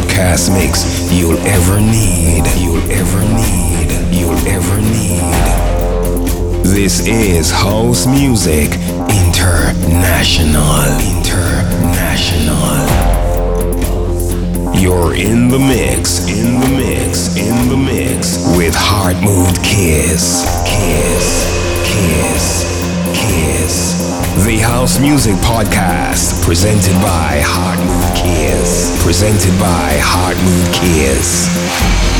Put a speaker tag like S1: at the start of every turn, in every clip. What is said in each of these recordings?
S1: podcast mix you'll ever need. You'll ever need. You'll ever need. This is house music international. International. You're in the mix, in the mix, in the mix with Heart Mood Kiss. Kiss. Kiss. Kiss. The House Music Podcast, presented by Heart Mood Kiss. Presented by Heart Mood Kiss.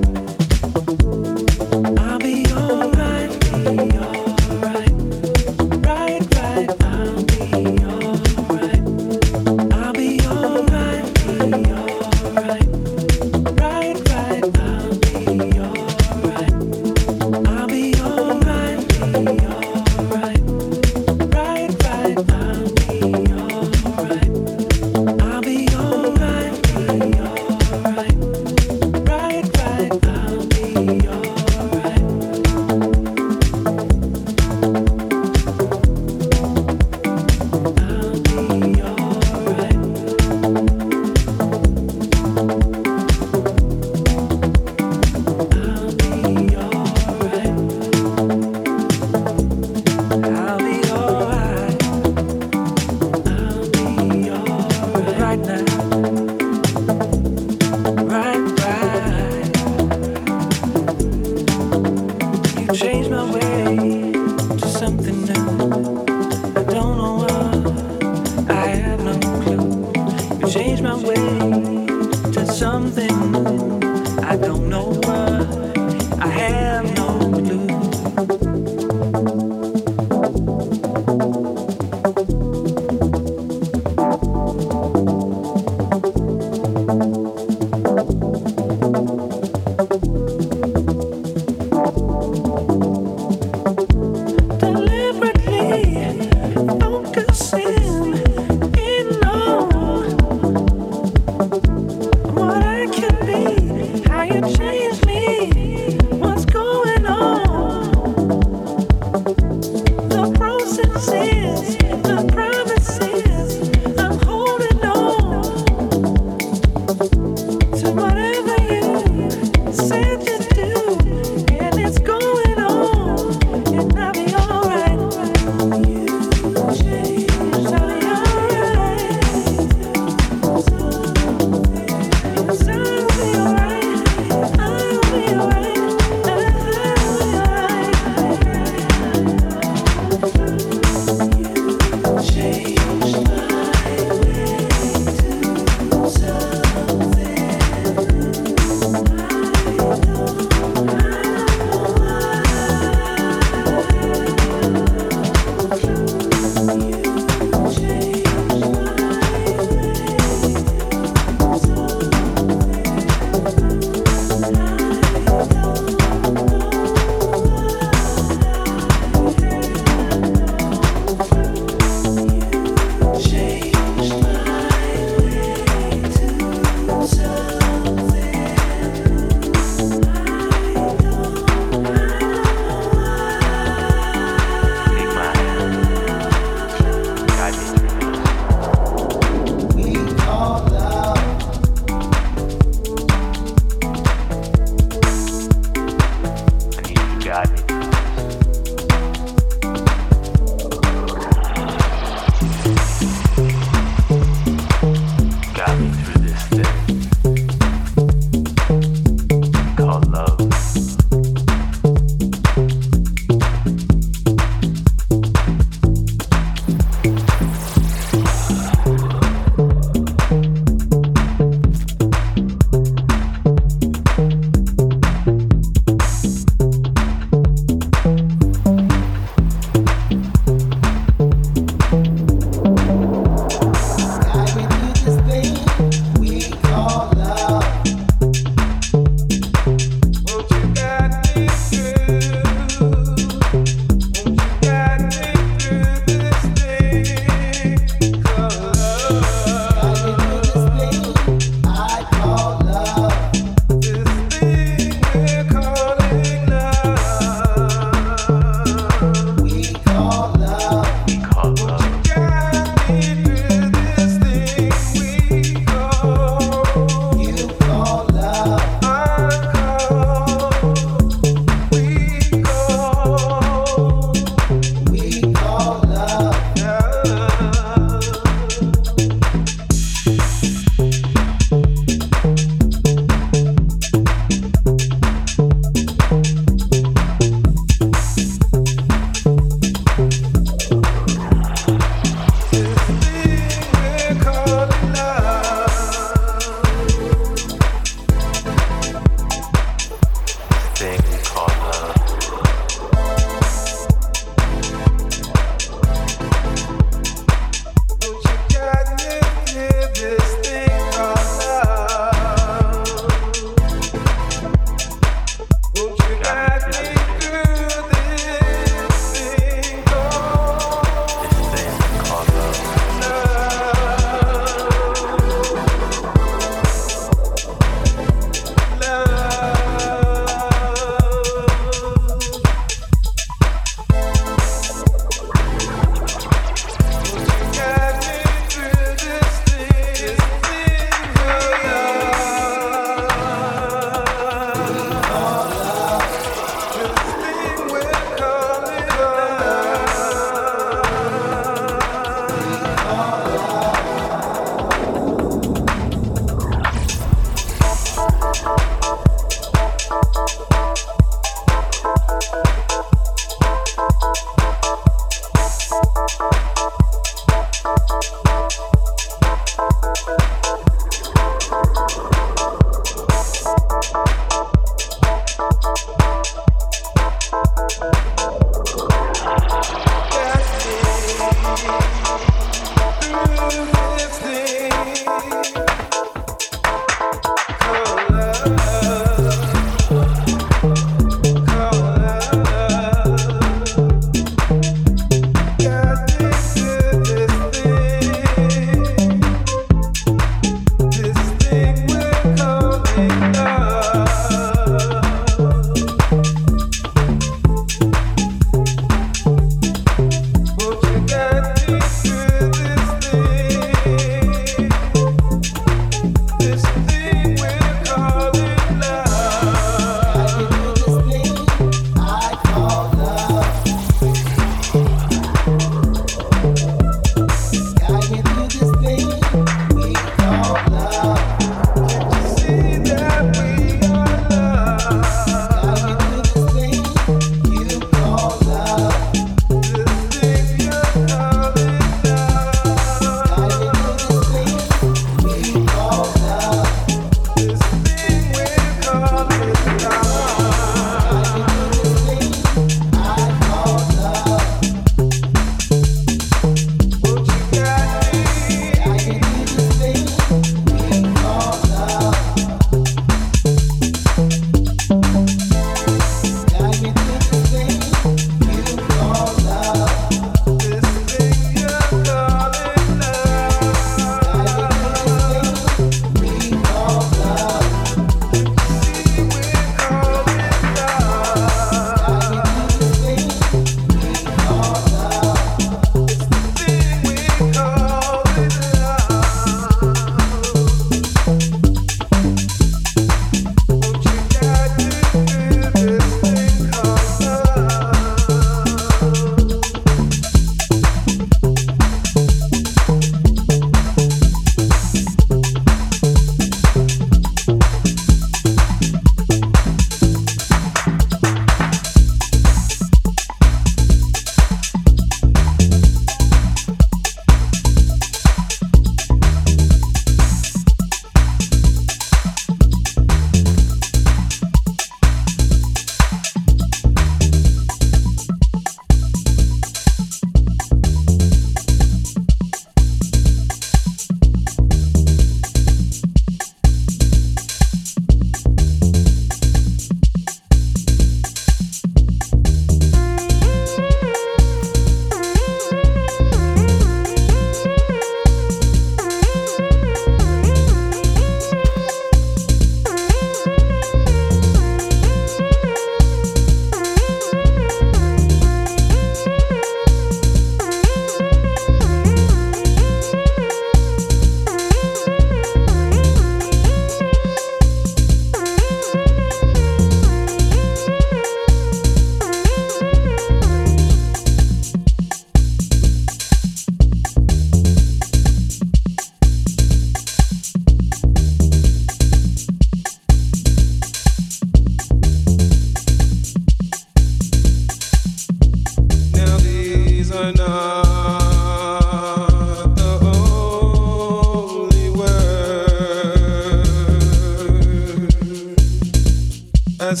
S2: Love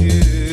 S2: you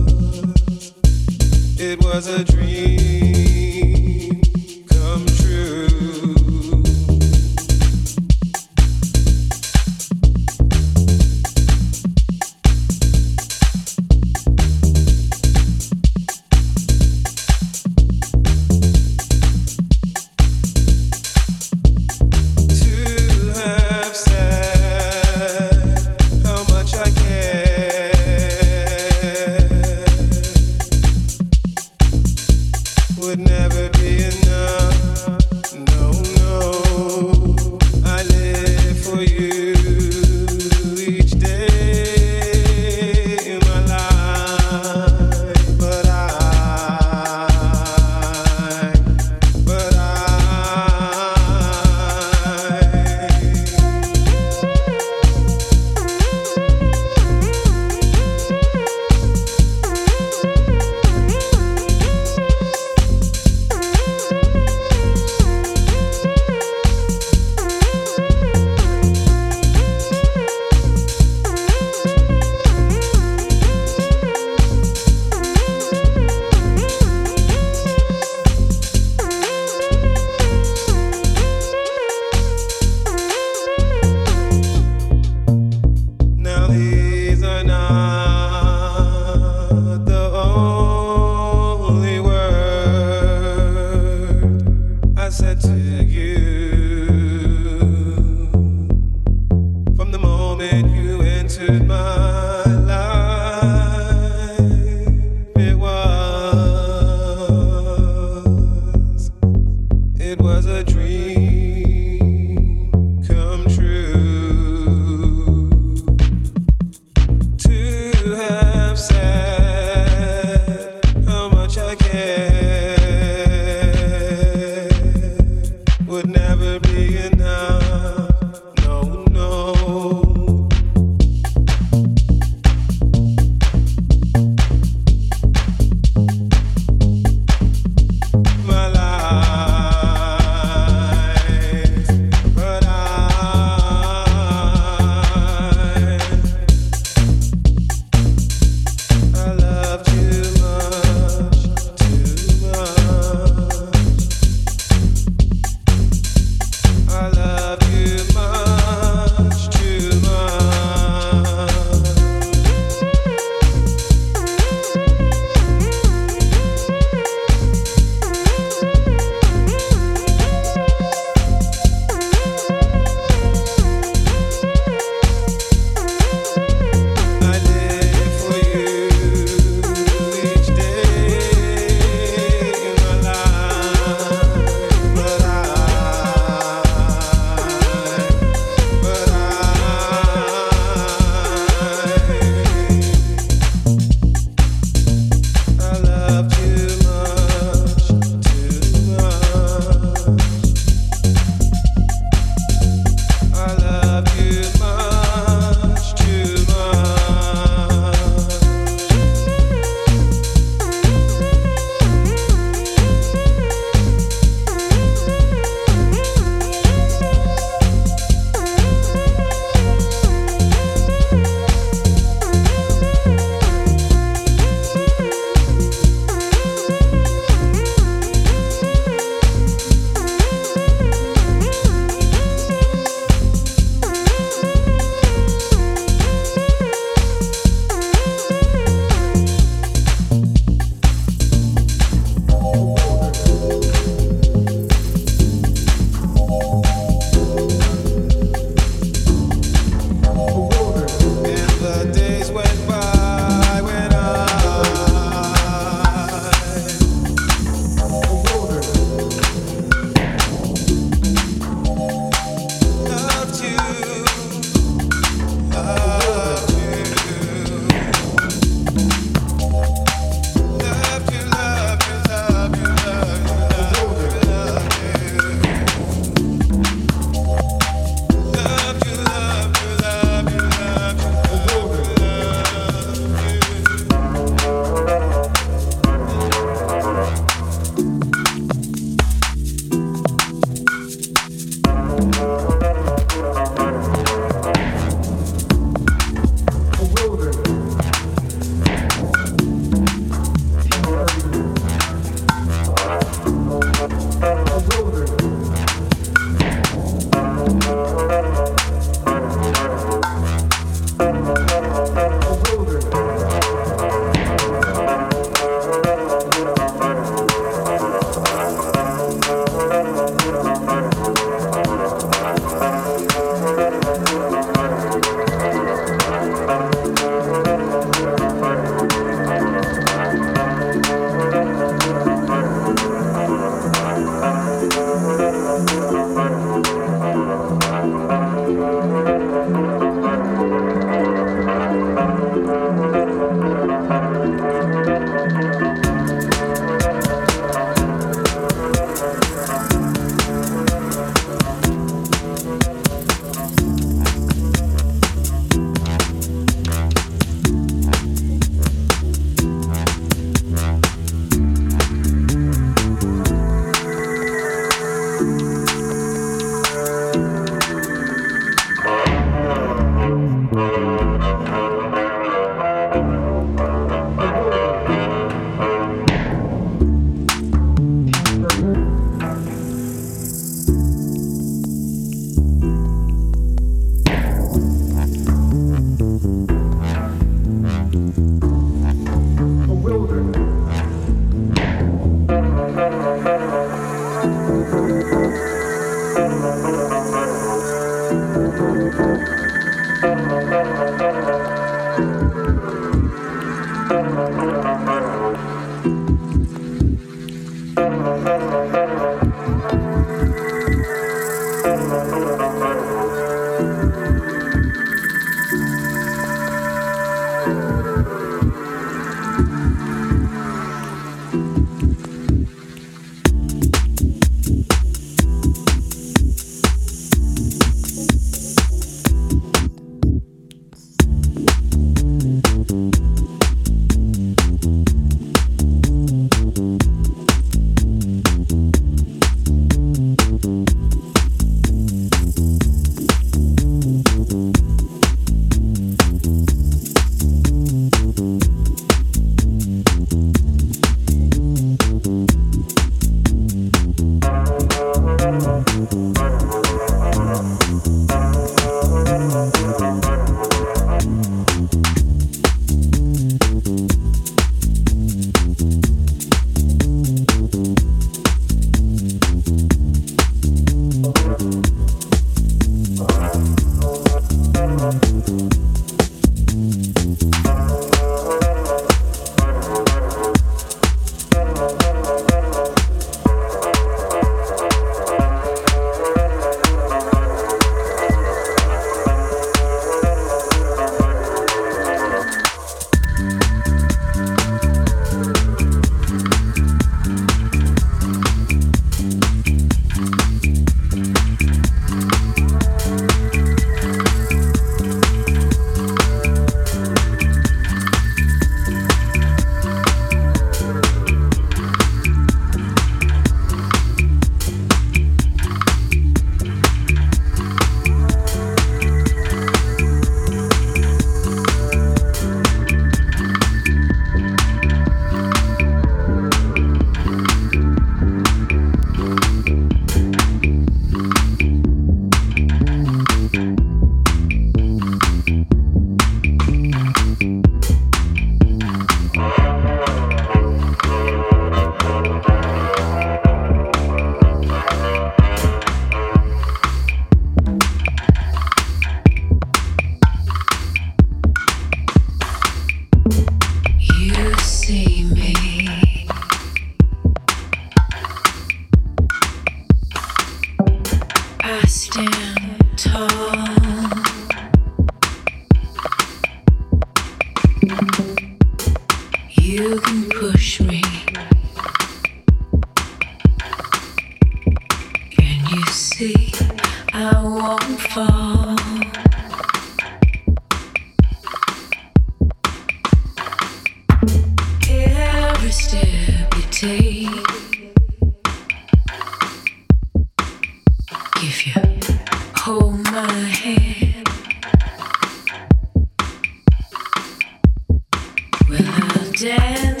S3: day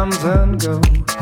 S4: comes and goes.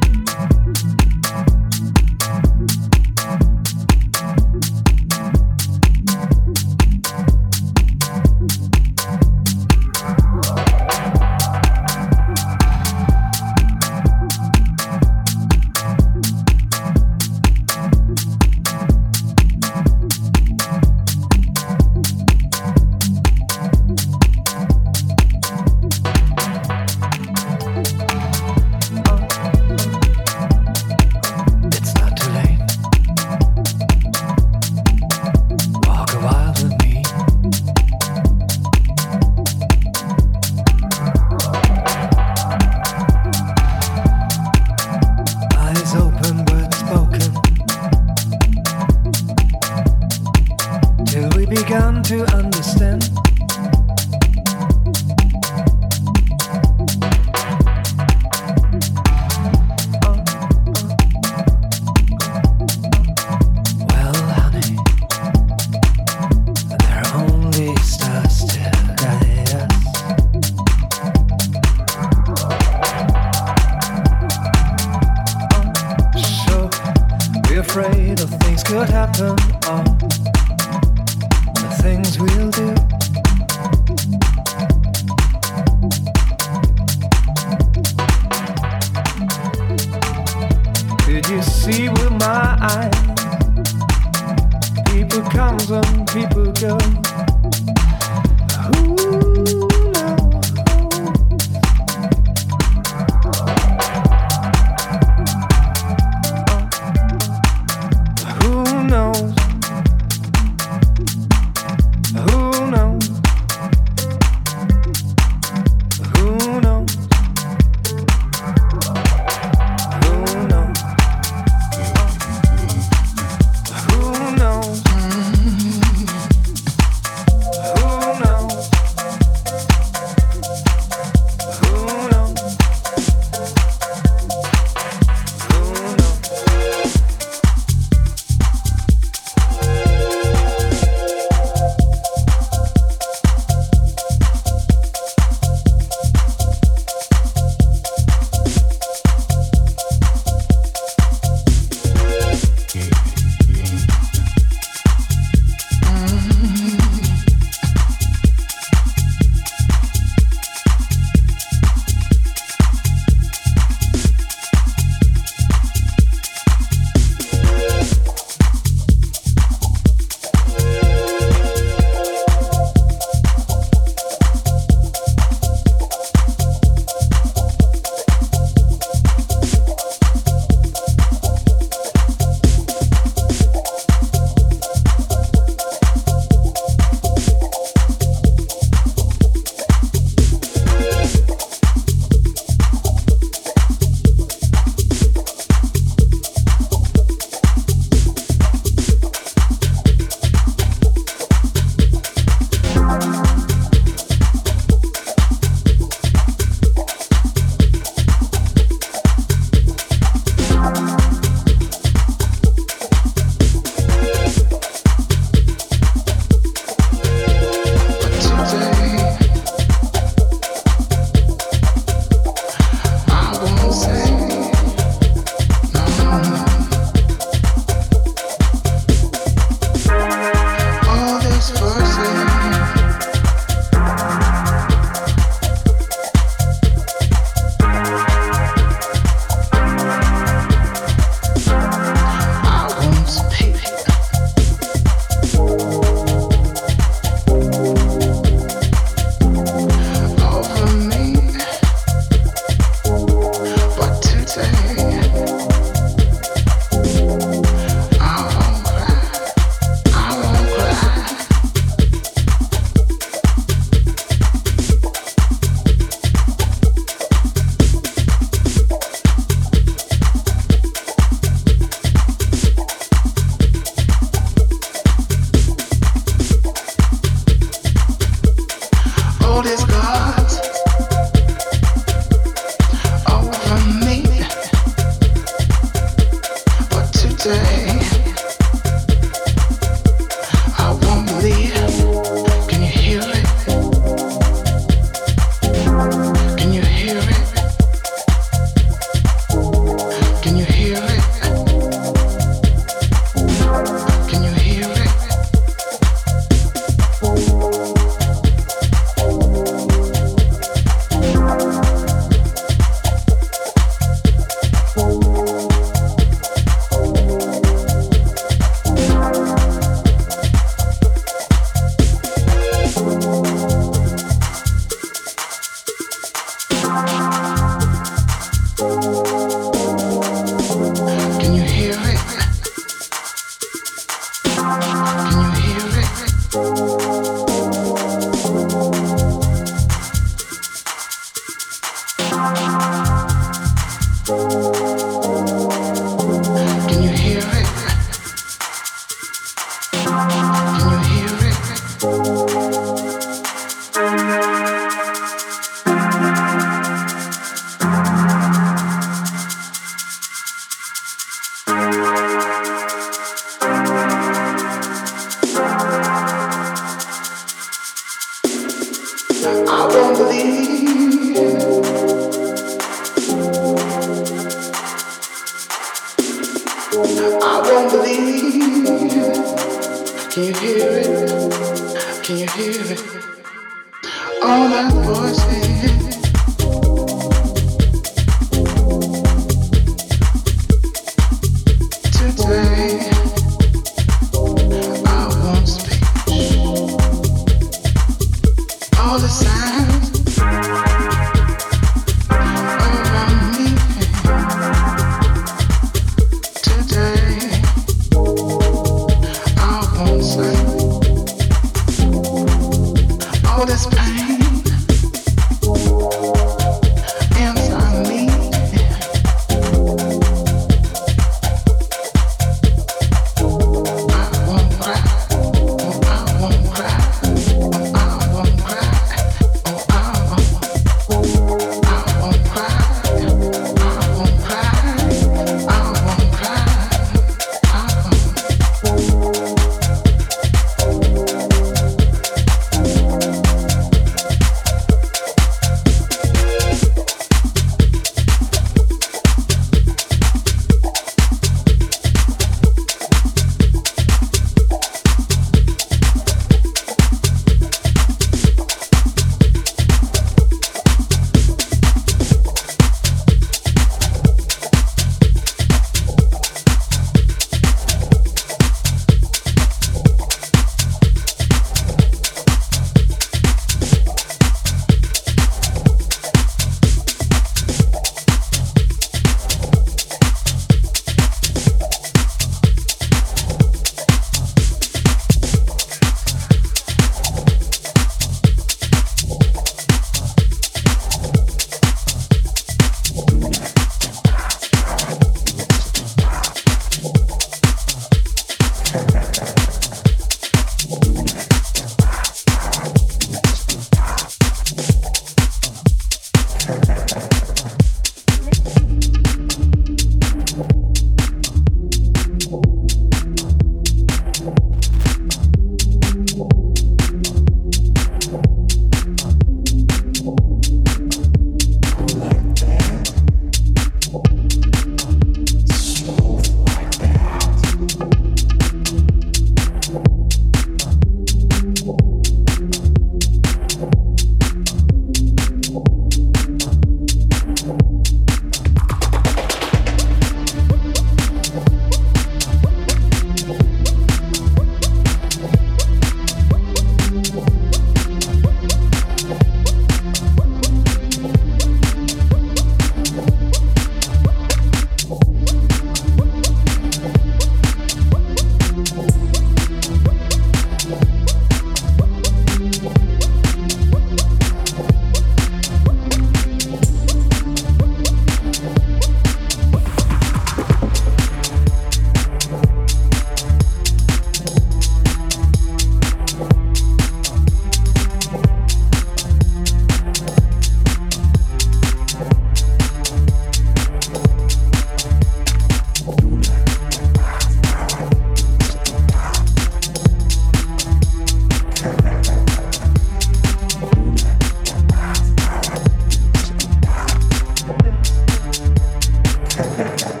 S5: Yeah.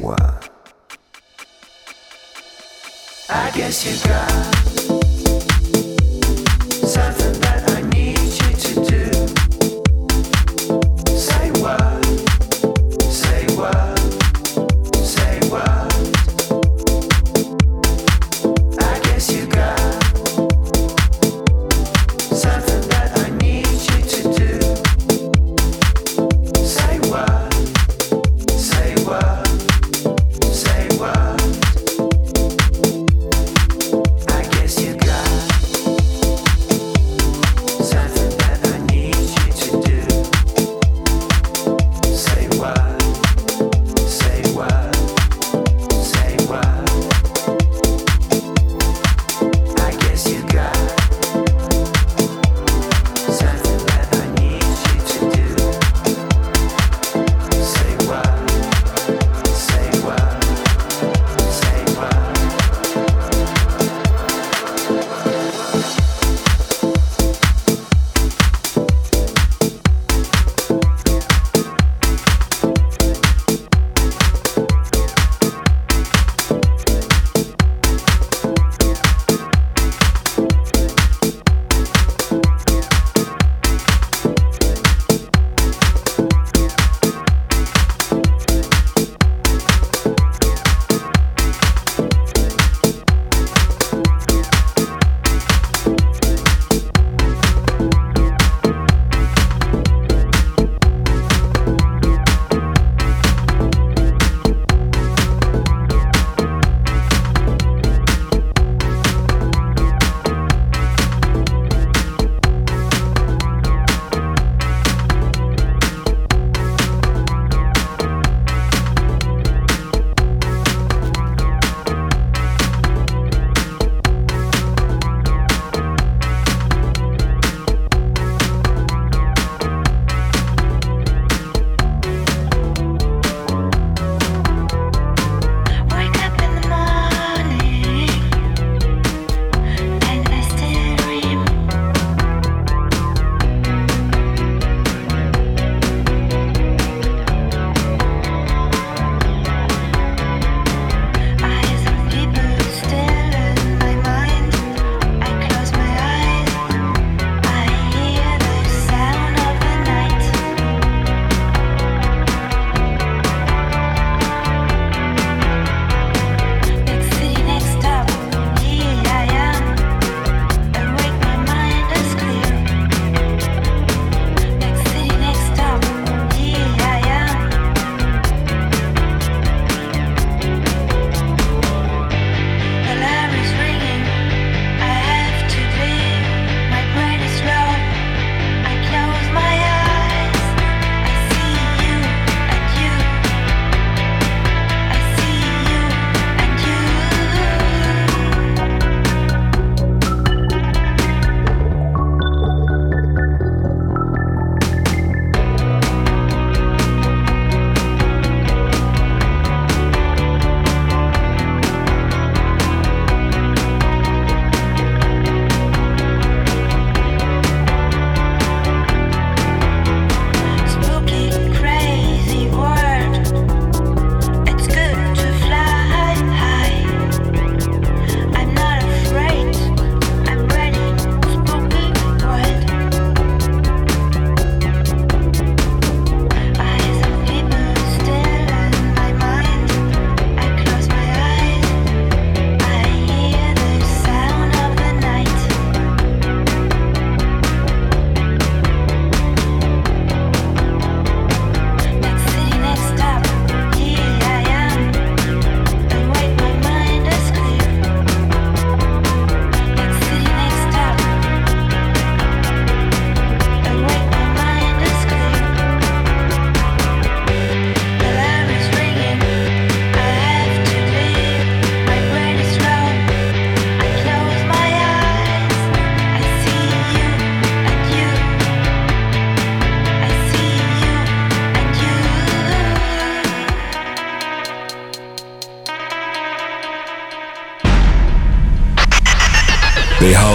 S5: What? I guess you got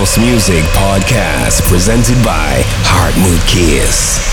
S6: House Music Podcast presented by Heart Kiss.